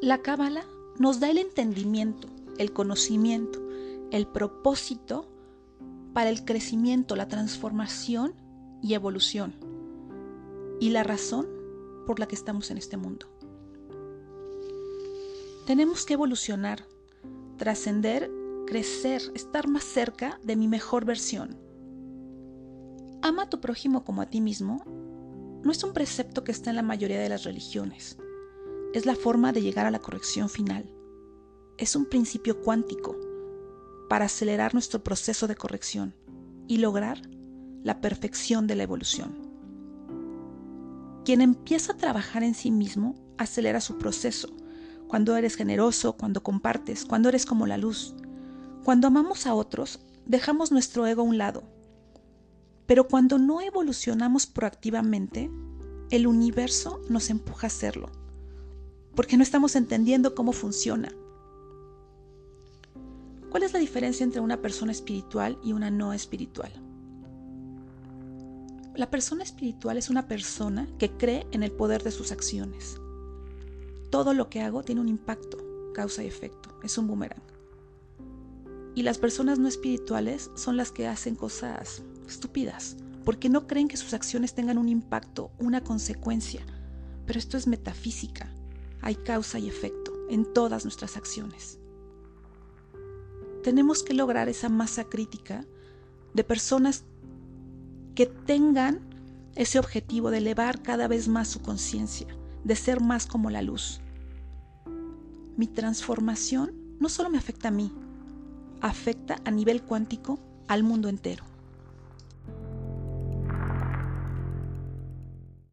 La cábala nos da el entendimiento, el conocimiento, el propósito para el crecimiento, la transformación y evolución, y la razón por la que estamos en este mundo. Tenemos que evolucionar, trascender, crecer, estar más cerca de mi mejor versión. Ama a tu prójimo como a ti mismo no es un precepto que está en la mayoría de las religiones. Es la forma de llegar a la corrección final. Es un principio cuántico para acelerar nuestro proceso de corrección y lograr la perfección de la evolución. Quien empieza a trabajar en sí mismo acelera su proceso. Cuando eres generoso, cuando compartes, cuando eres como la luz. Cuando amamos a otros, dejamos nuestro ego a un lado. Pero cuando no evolucionamos proactivamente, el universo nos empuja a hacerlo, porque no estamos entendiendo cómo funciona, ¿Cuál es la diferencia entre una persona espiritual y una no espiritual? La persona espiritual es una persona que cree en el poder de sus acciones. Todo lo que hago tiene un impacto, causa y efecto, es un boomerang. Y las personas no espirituales son las que hacen cosas estúpidas, porque no creen que sus acciones tengan un impacto, una consecuencia. Pero esto es metafísica, hay causa y efecto en todas nuestras acciones tenemos que lograr esa masa crítica de personas que tengan ese objetivo de elevar cada vez más su conciencia, de ser más como la luz. Mi transformación no solo me afecta a mí, afecta a nivel cuántico al mundo entero.